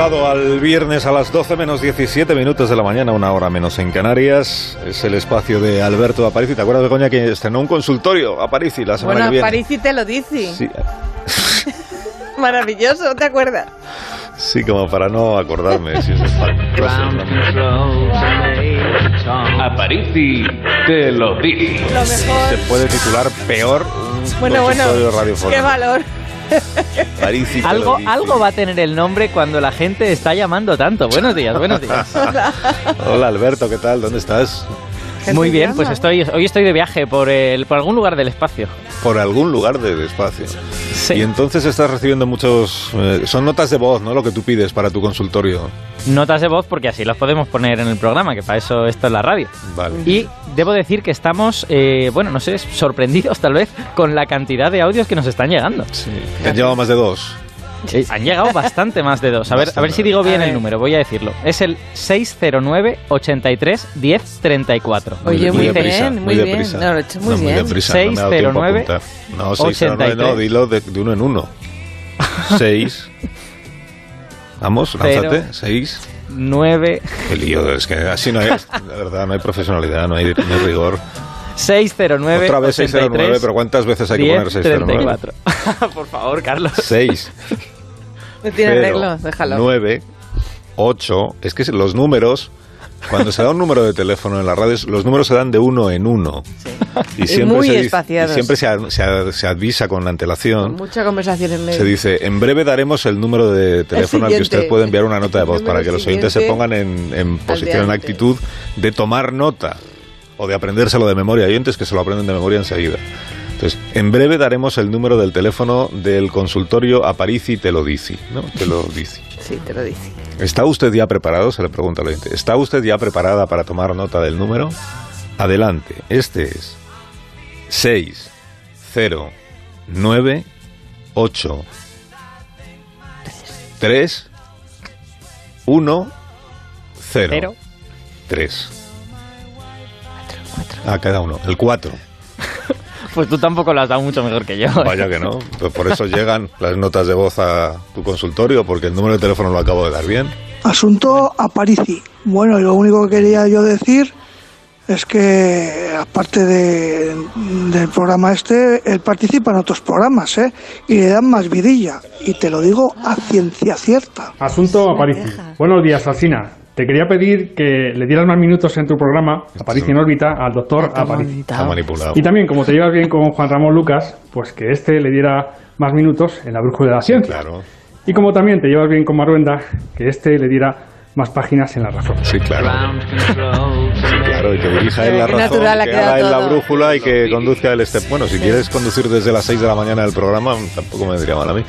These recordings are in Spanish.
llegado al viernes a las 12 menos 17 minutos de la mañana, una hora menos en Canarias. Es el espacio de Alberto Aparici. ¿Te acuerdas, Begoña, que estrenó un consultorio Aparici la semana bueno, que viene? Aparici te lo dice. Sí. Maravilloso, ¿te acuerdas? Sí, como para no acordarme. Si es Aparici te lo dice. Lo mejor. Se puede titular peor un Bueno, bueno, consultorio radiofónico. qué valor. Algo, algo va a tener el nombre cuando la gente está llamando tanto. Buenos días, buenos días. Hola, Alberto, ¿qué tal? ¿Dónde estás? Muy bien, llama. pues estoy, hoy estoy de viaje por, el, por algún lugar del espacio. Por algún lugar del espacio. Sí. Y entonces estás recibiendo muchos... eh, son notas de voz, ¿no? Lo que tú pides para tu consultorio. Notas de voz porque así las podemos poner en el programa, que para eso esto es la radio. Vale. Y debo decir que estamos, eh, bueno, no sé, sorprendidos tal vez con la cantidad de audios que nos están llegando. Sí. ¿Te han llevado más de dos? Eh, han llegado bastante más de dos. A ver, a ver si digo bien el número, voy a decirlo. Es el 609 83 10 34. Oye, muy deprisa, bien, muy bien. deprisa. No, lo he hecho muy No, bien. deprisa, no me ha dado tiempo a 609, apuntar. No, 609 no, 83. dilo de, de uno en uno. 6. Vamos, lánzate. 6. 9 Qué lío, es que así no hay, la verdad, no hay profesionalidad, no hay, no hay rigor. 609 Otra vez 609, 83, pero ¿cuántas veces hay que 10, poner 609? 34. Por favor, Carlos. 6, No tiene arreglo, déjalo. 9, 8. Es que los números, cuando se da un número de teléfono en la radio, los números se dan de uno en uno. Y Y muy se espaciados. y siempre se, se se avisa con antelación. Mucha conversación en medio. Se dice, en breve daremos el número de teléfono al que usted puede enviar una nota de voz para que los oyentes se pongan en, en posición, en actitud de tomar nota o de aprendérselo de memoria. Hay entes que se lo aprenden de memoria enseguida. Entonces, en breve daremos el número del teléfono del consultorio Aparici te lo dice, ¿no? Te lo dice. Sí, te lo dice. ¿Está usted ya preparado? Se le pregunta al oyente. ¿Está usted ya preparada para tomar nota del número? Adelante. Este es 6 0 9 8 3 1 0 3. Ah, cuatro. A cada uno, el cuatro. pues tú tampoco lo has dado mucho mejor que yo. ¿eh? Vaya que no. Pues por eso llegan las notas de voz a tu consultorio, porque el número de teléfono lo acabo de dar bien. Asunto Aparici. Bueno, y lo único que quería yo decir es que, aparte de, del programa este, él participa en otros programas, ¿eh? Y le dan más vidilla. Y te lo digo a ciencia cierta. Asunto Aparici. Buenos días, Alcina. Te quería pedir que le dieras más minutos en tu programa, Aparici en órbita, al doctor Aparici. Está manipulado. Y también, como te llevas bien con Juan Ramón Lucas, pues que este le diera más minutos en la brújula de la ciencia. Claro. Y como también te llevas bien con Maruenda, que este le diera más páginas en la razón. Sí, claro. Sí, claro, y que dirija él la razón, que haga él la brújula y que conduzca el este. Bueno, si quieres conducir desde las 6 de la mañana el programa, tampoco me vendría mal a mí.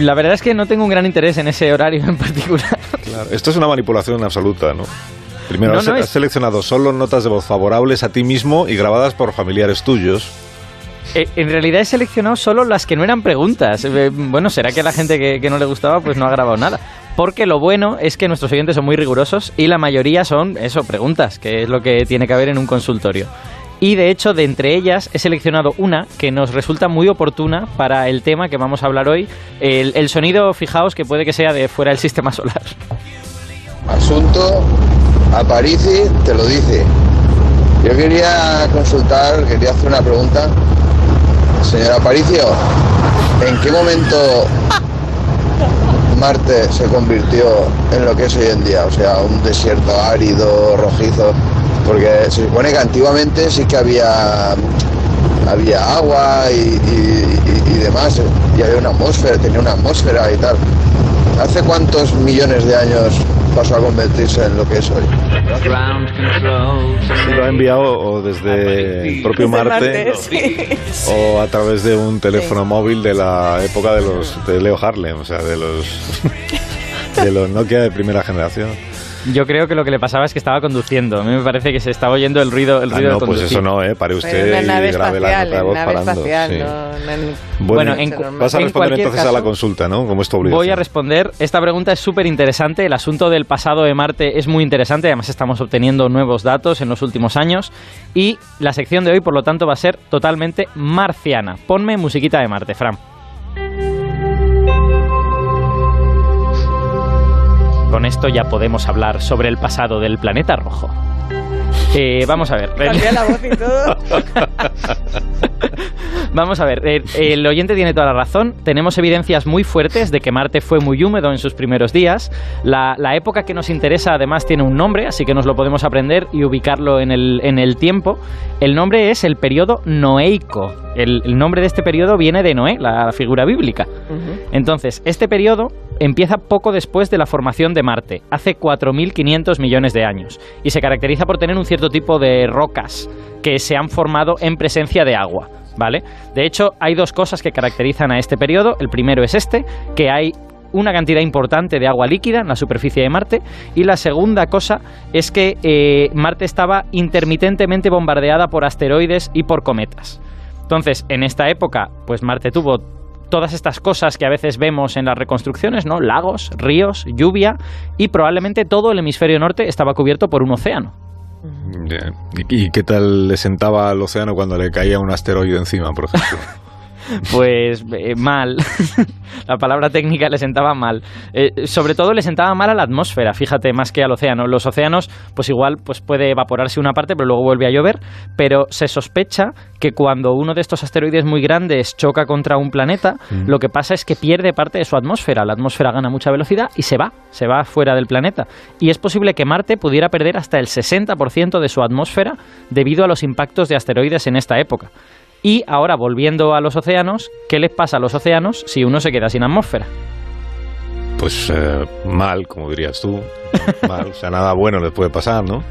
La verdad es que no tengo un gran interés en ese horario en particular. Claro. Esto es una manipulación absoluta, ¿no? Primero, No, has, no, has es- seleccionado solo notas de voz favorables a ti mismo y grabadas por familiares tuyos. Eh, en realidad he seleccionado solo las que no eran preguntas. Eh, bueno, será que la gente que, que no le gustaba pues no ha grabado nada. Porque lo bueno es que nuestros oyentes son muy rigurosos y la mayoría son, eso, preguntas, que es lo que tiene que haber en un consultorio. Y de hecho, de entre ellas he seleccionado una que nos resulta muy oportuna para el tema que vamos a hablar hoy. El, sonido, fijaos, que puede que sea de fuera del sistema solar. Asunto Aparici te lo dice. Yo quería consultar, quería hacer una pregunta. Señor Aparicio, ¿en qué momento Marte se convirtió en lo que es hoy en día? O sea, un desierto árido, rojizo. Porque se supone que antiguamente sí que había había agua y, y- y- y demás, y había una atmósfera, tenía una atmósfera y tal. ¿Hace cuántos millones de años pasó a convertirse en lo que es hoy? Si lo ha enviado o desde el propio Desde Marte, sí. o a través de un teléfono móvil de la época de los de Leo Harlem, o sea, de los de los Nokia de primera generación. Yo creo que lo que le pasaba es que estaba conduciendo. A mí me parece que se estaba oyendo el ruido, el Ah, ruido no, de pues conducir. eso no, ¿eh? Pare usted una nave y grabe la espacial, nota de en voz nave parando. espacial, sí. no, no en- Bueno, en vas a en responder entonces a la consulta, ¿no? Como es tu obligación. Voy a responder. Esta pregunta es súper interesante. El asunto del pasado de Marte es muy interesante. Además, estamos obteniendo nuevos datos en los últimos años. Y la sección de hoy, por lo tanto, va a ser totalmente marciana. Ponme musiquita de Marte, Fran. Con esto ya podemos hablar sobre el pasado del planeta rojo. Eh, vamos a ver. La voz y todo. Vamos a ver, el oyente tiene toda la razón. Tenemos evidencias muy fuertes de que Marte fue muy húmedo en sus primeros días. La, la época que nos interesa además tiene un nombre, así que nos lo podemos aprender y ubicarlo en el, en el tiempo. El nombre es el periodo noeico. El, el nombre de este periodo viene de Noé, la figura bíblica. Entonces, este periodo empieza poco después de la formación de Marte, hace 4.500 millones de años, y se caracteriza por tener un cierto tipo de rocas que se han formado en presencia de agua. ¿Vale? De hecho, hay dos cosas que caracterizan a este periodo. El primero es este, que hay una cantidad importante de agua líquida en la superficie de Marte. Y la segunda cosa es que eh, Marte estaba intermitentemente bombardeada por asteroides y por cometas. Entonces, en esta época, pues Marte tuvo todas estas cosas que a veces vemos en las reconstrucciones, ¿no? Lagos, ríos, lluvia y probablemente todo el hemisferio norte estaba cubierto por un océano. Ya. ¿Y, y qué tal le sentaba al océano cuando le caía un asteroide encima, por ejemplo? Pues eh, mal. la palabra técnica le sentaba mal. Eh, sobre todo le sentaba mal a la atmósfera, fíjate, más que al océano. Los océanos, pues igual pues puede evaporarse una parte, pero luego vuelve a llover. Pero se sospecha que cuando uno de estos asteroides muy grandes choca contra un planeta, lo que pasa es que pierde parte de su atmósfera. La atmósfera gana mucha velocidad y se va, se va fuera del planeta. Y es posible que Marte pudiera perder hasta el 60% de su atmósfera debido a los impactos de asteroides en esta época. Y ahora, volviendo a los océanos, ¿qué les pasa a los océanos si uno se queda sin atmósfera? Pues eh, mal, como dirías tú. Mal, o sea, nada bueno les puede pasar, ¿no?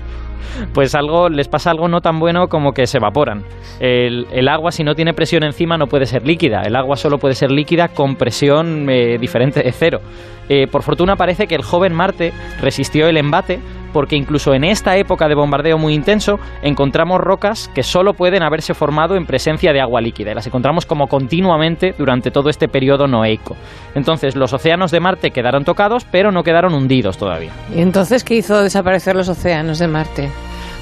Pues algo les pasa algo no tan bueno como que se evaporan. El, el agua, si no tiene presión encima, no puede ser líquida. El agua solo puede ser líquida con presión eh, diferente de cero. Eh, por fortuna parece que el joven Marte resistió el embate porque incluso en esta época de bombardeo muy intenso encontramos rocas que solo pueden haberse formado en presencia de agua líquida y las encontramos como continuamente durante todo este periodo noeico. Entonces los océanos de Marte quedaron tocados pero no quedaron hundidos todavía. ¿Y entonces qué hizo desaparecer los océanos de Marte?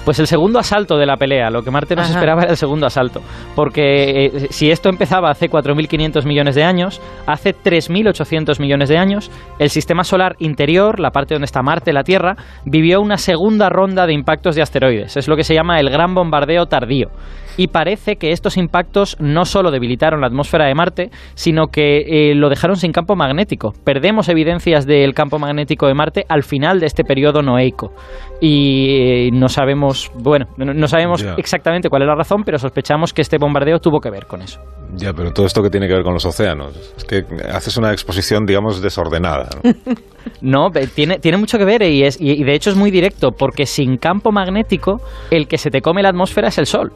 Pues el segundo asalto de la pelea, lo que Marte nos Ajá. esperaba era el segundo asalto. Porque eh, si esto empezaba hace 4.500 millones de años, hace 3.800 millones de años, el sistema solar interior, la parte donde está Marte, la Tierra, vivió una segunda ronda de impactos de asteroides. Es lo que se llama el gran bombardeo tardío. Y parece que estos impactos no solo debilitaron la atmósfera de Marte, sino que eh, lo dejaron sin campo magnético. Perdemos evidencias del campo magnético de Marte al final de este periodo noeico. Y eh, no sabemos, bueno, no, no sabemos Ya. exactamente cuál es la razón, pero sospechamos que este bombardeo tuvo que ver con eso. Ya, pero todo esto que tiene que ver con los océanos. Es que haces una exposición, digamos, desordenada. ¿no? Tiene, tiene mucho que ver y, es, y y de hecho es muy directo, porque sin campo magnético, el que se te come la atmósfera es el Sol.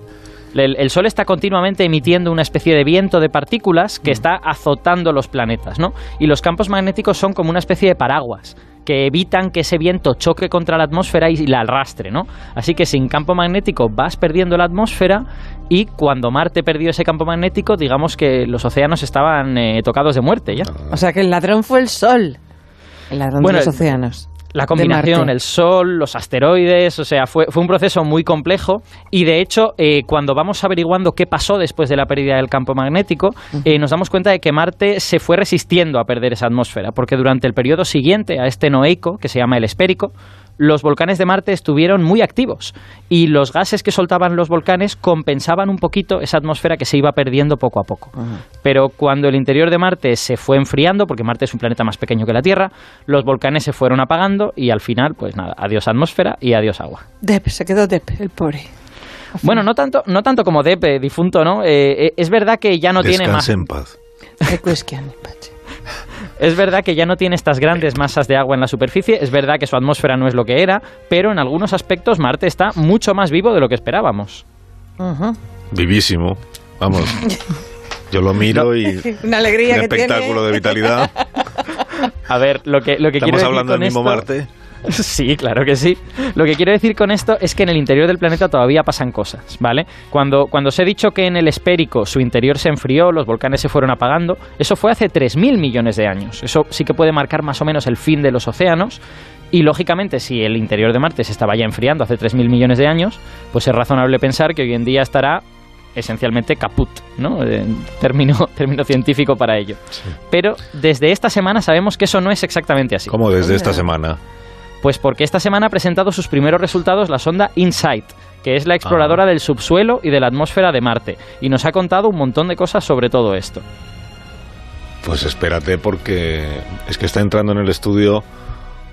El, el Sol está continuamente emitiendo una especie de viento de partículas que está azotando los planetas, ¿no? Y los campos magnéticos son como una especie de paraguas que evitan que ese viento choque contra la atmósfera y la arrastre, ¿no? Así que sin campo magnético vas perdiendo la atmósfera y cuando Marte perdió ese campo magnético, digamos que los océanos estaban eh, tocados de muerte ya. O sea que el ladrón fue el Sol. El ladrón Bueno, de los océanos. La combinación, el Sol, los asteroides, o sea, fue, fue un proceso muy complejo. Y de hecho eh, cuando vamos averiguando qué pasó después de la pérdida del campo magnético, eh, nos damos cuenta de que Marte se fue resistiendo a perder esa atmósfera, porque durante el periodo siguiente a este noeico, que se llama el espérico, los volcanes de Marte estuvieron muy activos y los gases que soltaban los volcanes compensaban un poquito esa atmósfera que se iba perdiendo poco a poco. Pero cuando el interior de Marte se fue enfriando, porque Marte es un planeta más pequeño que la Tierra, los volcanes se fueron apagando y al final, pues nada, adiós atmósfera y adiós agua. Depp, se quedó Depp, el pobre. Bueno, no tanto, no tanto como Depe, difunto, ¿no? Eh, eh, es verdad que ya no tiene más. Descanse en paz. Es verdad que ya no tiene estas grandes masas de agua en la superficie, es verdad que su atmósfera no es lo que era, pero en algunos aspectos Marte está mucho más vivo de lo que esperábamos. Vivísimo. Vamos. Yo lo miro y Una alegría un que tiene. espectáculo de vitalidad. A ver, lo que, lo que quiero Estamos decir hablando con del mismo esto- Marte. Sí, claro que sí. Lo que quiero decir con esto es que en el interior del planeta todavía pasan cosas, ¿vale? Cuando, cuando os he dicho que en el esférico su interior se enfrió, los volcanes se fueron apagando, eso fue hace 3.000 millones de años. Eso sí que puede marcar más o menos el fin de los océanos. Y lógicamente, si el interior de Marte se estaba ya enfriando hace 3.000 millones de años, pues es razonable pensar que hoy en día estará esencialmente caput, ¿no? Eh, término, término científico para ello. Pero desde esta semana sabemos que eso no es exactamente así. ¿Cómo desde esta semana? Pues porque esta semana ha presentado sus primeros resultados la sonda InSight, que es la exploradora Ah. del subsuelo y de la atmósfera de Marte, y nos ha contado un montón de cosas sobre todo esto. Pues espérate porque es que está entrando en el estudio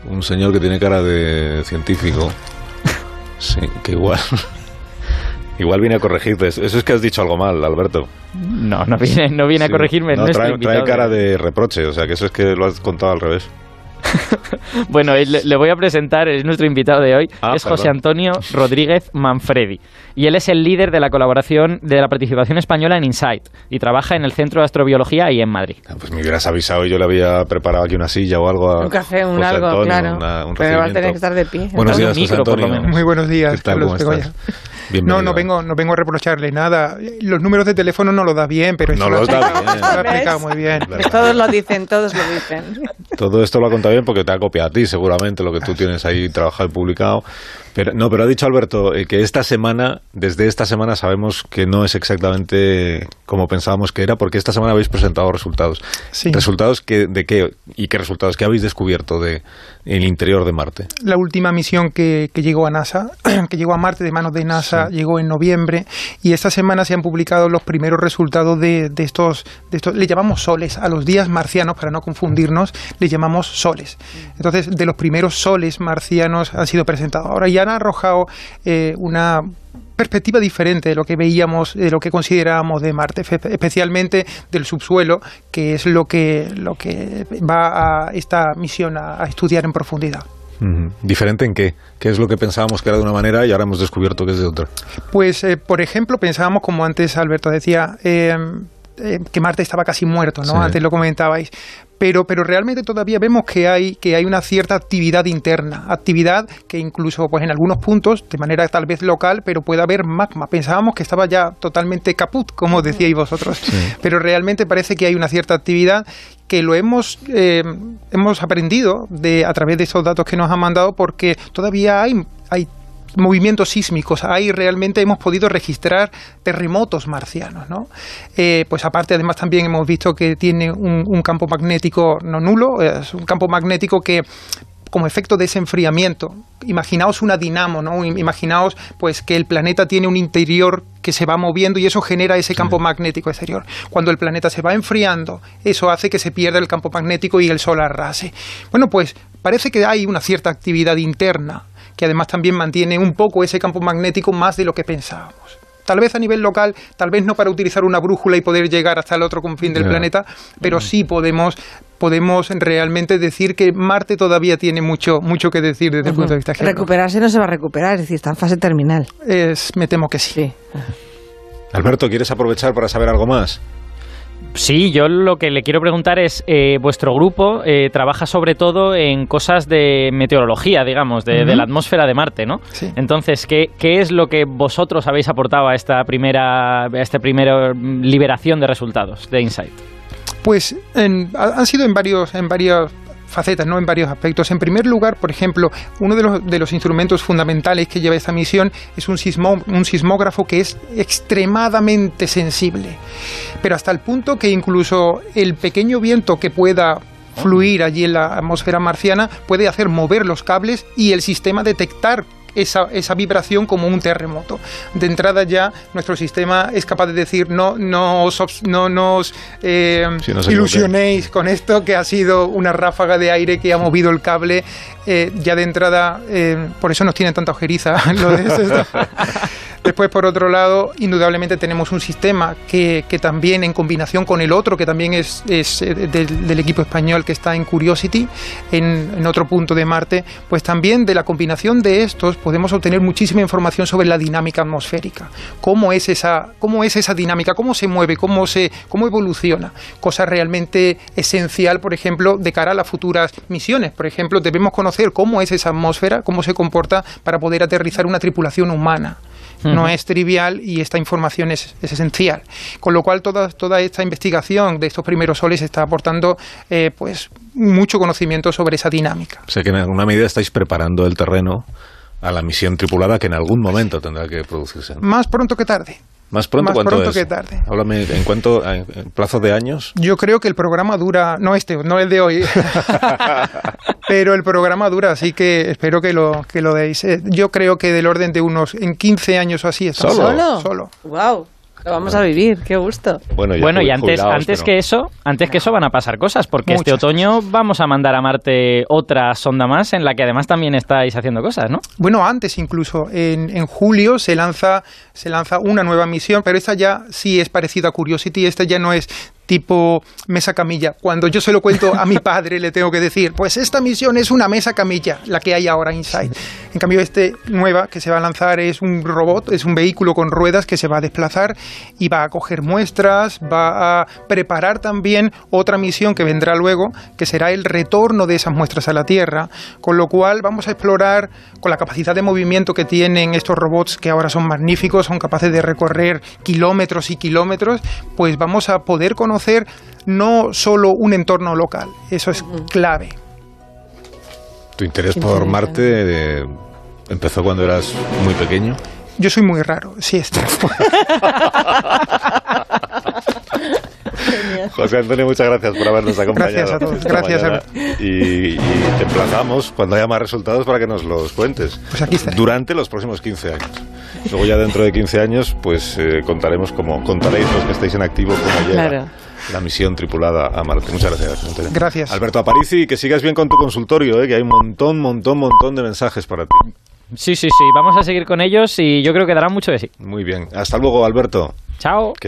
un señor que tiene cara de científico. Sí, que igual... Igual viene a corregirte. Eso es que has dicho algo mal, Alberto. No, no viene, no viene a corregirme. No, trae, trae cara de reproche, o sea que eso es que lo has contado al revés. Bueno, eh, le, le voy a presentar, es nuestro invitado de hoy, Ah, es José. Antonio Rodríguez Manfredi. Y él es el líder de la colaboración, de la participación española en InSight, y trabaja en el Centro de Astrobiología ahí en Madrid. Ah, Pues me hubieras avisado y yo le había preparado aquí una silla o algo. A Un café, un José algo, Antonio, claro. una- un Pero vas a tener que estar de pie. Buenos días, José micro, por lo Antonio. menos. Muy buenos días, ¿Qué tal? Carlos ¿Cómo estás? No, Bienvenido. no vengo, no vengo a reprocharle nada. Los números de teléfono no lo da bien, pero No lo da bien. lo ha explicado ¿Ves? muy bien. Todos lo dicen, todos lo dicen. Todo esto lo ha contado bien porque te ha copiado a ti, seguramente, lo que tú tienes ahí trabajado y publicado. Pero, no, pero ha dicho Alberto eh, que esta semana, desde esta semana, sabemos que no es exactamente como pensábamos que era, porque esta semana habéis presentado resultados. Sí. ¿Resultados que, de qué? ¿Y qué resultados? ¿Qué habéis descubierto de el interior de Marte? La última misión que, que llegó a NASA, que llegó a Marte de manos de NASA, llegó en noviembre y esta semana se han publicado los primeros resultados de, de estos, de estos, le llamamos soles, a los días marcianos, para no confundirnos, le llamamos soles. Entonces, de los primeros soles marcianos han sido presentados. Ahora ya han arrojado eh, una perspectiva diferente de lo que veíamos, de lo que considerábamos de Marte, especialmente del subsuelo, que es lo que, lo que va a esta misión a- a estudiar en profundidad. ¿Diferente en qué? ¿Qué es lo que pensábamos que era de una manera y ahora hemos descubierto que es de otra? Pues, eh, por ejemplo, pensábamos, como antes Alberto decía, eh, eh, que Marte estaba casi muerto, ¿no? Sí. Antes lo comentabais. Pero, pero realmente todavía vemos que hay, que hay una cierta actividad interna, actividad que incluso pues en algunos puntos, de manera tal vez local, pero puede haber magma. Pensábamos que estaba ya totalmente caput, como decíais vosotros. Pero realmente parece que hay una cierta actividad que lo hemos, eh, hemos aprendido de, a través de esos datos que nos han mandado porque todavía hay, hay movimientos sísmicos. Ahí realmente hemos podido registrar terremotos marcianos, ¿no? Eh, pues aparte, además, también hemos visto que tiene un, un campo magnético no nulo, es un campo magnético que como efecto de ese enfriamiento. Imaginaos una dinamo, ¿no? Imaginaos pues que el planeta tiene un interior que se va moviendo y eso genera ese campo magnético exterior. Cuando el planeta se va enfriando, eso hace que se pierda el campo magnético y el sol arrase. Bueno, pues parece que hay una cierta actividad interna que además también mantiene un poco ese campo magnético más de lo que pensábamos. Tal vez a nivel local, tal vez no para utilizar una brújula y poder llegar hasta el otro confín del planeta, pero sí podemos, podemos realmente decir que Marte todavía tiene mucho, mucho que decir desde el punto de vista geológico. Recuperarse no se va a recuperar, es decir, está en fase terminal. Es, me temo que sí. Sí. Alberto, ¿quieres aprovechar para saber algo más? Sí, yo lo que le quiero preguntar es, eh, vuestro grupo eh, trabaja sobre todo en cosas de meteorología, digamos, de, de la atmósfera de Marte, ¿no? Sí. Entonces, ¿qué, ¿qué es lo que vosotros habéis aportado a esta primera, a esta primera mm, liberación de resultados de Insight? Pues en- ha- han sido en varios, en varias facetas, ¿no? en varios aspectos. En primer lugar, por ejemplo, uno de los, de los instrumentos fundamentales que lleva esta misión es un, un sismógrafo que es extremadamente sensible, pero hasta el punto que incluso el pequeño viento que pueda fluir allí en la atmósfera marciana puede hacer mover los cables y el sistema detectar esa, esa vibración como un terremoto. De entrada ya nuestro sistema es capaz de decir no, no os, no nos eh, Sí, no se ilusionéis con esto que ha sido una ráfaga de aire que ha movido el cable. eh, ya de entrada, eh, por eso nos tienen tanta ojeriza. lo de esto. Después, por otro lado, indudablemente tenemos un sistema que, que también en combinación con el otro, que también es, es, eh, del, equipo español que está en Curiosity, en, en otro punto de Marte, pues también de la combinación de estos podemos obtener muchísima información sobre la dinámica atmosférica. Cómo es esa, cómo es esa dinámica, cómo se mueve, cómo, se, cómo evoluciona. Cosa realmente esencial, por ejemplo, de cara a las futuras misiones. Por ejemplo, debemos conocer cómo es esa atmósfera, cómo se comporta para poder aterrizar una tripulación humana no es trivial y esta información es, es esencial. Con lo cual, toda, toda esta investigación de estos primeros soles está aportando eh, pues mucho conocimiento sobre esa dinámica. O sea que en alguna medida estáis preparando el terreno a la misión tripulada que en algún momento tendrá que producirse. Más pronto que tarde. Más pronto, Más ¿cuánto pronto es? que tarde. Háblame, ¿en cuánto, en, en plazo de años? Yo creo que el programa dura, no este, no el de hoy, pero el programa dura, así que espero que lo, que lo deis. Eh, Yo creo que del orden de unos, en 15 años o así, estamos. ¿Solo? ¿Solo? Solo. Wow. Lo vamos a vivir, qué gusto. Bueno, ya Bueno, y antes, antes pero- que eso, antes que eso van a pasar cosas, porque este otoño vamos a mandar a Marte otra sonda más en la que además también estáis haciendo cosas, ¿no? Bueno, antes incluso, en, en julio se lanza, se lanza una nueva misión, pero esta ya sí es parecida a Curiosity, esta ya no es tipo mesa camilla. Cuando yo se lo cuento a mi padre le tengo que decir, pues esta misión es una mesa camilla, la que hay ahora Inside. En cambio, este nueva que se va a lanzar es un robot, es un vehículo con ruedas que se va a desplazar y va a coger muestras, va a preparar también otra misión que vendrá luego, que será el retorno de esas muestras a la Tierra, con lo cual vamos a explorar con la capacidad de movimiento que tienen estos robots que ahora son magníficos, son capaces de recorrer kilómetros y kilómetros, pues vamos a poder conocer no solo un entorno local, eso es clave. Tu interés Qué por. Marte eh, empezó cuando eras muy pequeño. Yo soy muy raro, sí, está. José Antonio, muchas gracias por habernos acompañado. Gracias a todos, gracias, mañana. Y, y te emplazamos cuando haya más resultados para que nos los cuentes. Pues aquí estaré. Durante los próximos 15 años. Luego ya dentro de 15 años, pues eh, contaremos como contaréis los que estéis en activo cómo llega Claro. la misión tripulada a Marte. Muchas gracias. Antonio. Gracias. Alberto Aparici, que sigas bien con tu consultorio, eh, que hay un montón, montón, montón de mensajes para ti. Sí, sí, sí, vamos a seguir con ellos y yo creo que darán mucho de sí. Muy bien. Hasta luego, Alberto. Chao.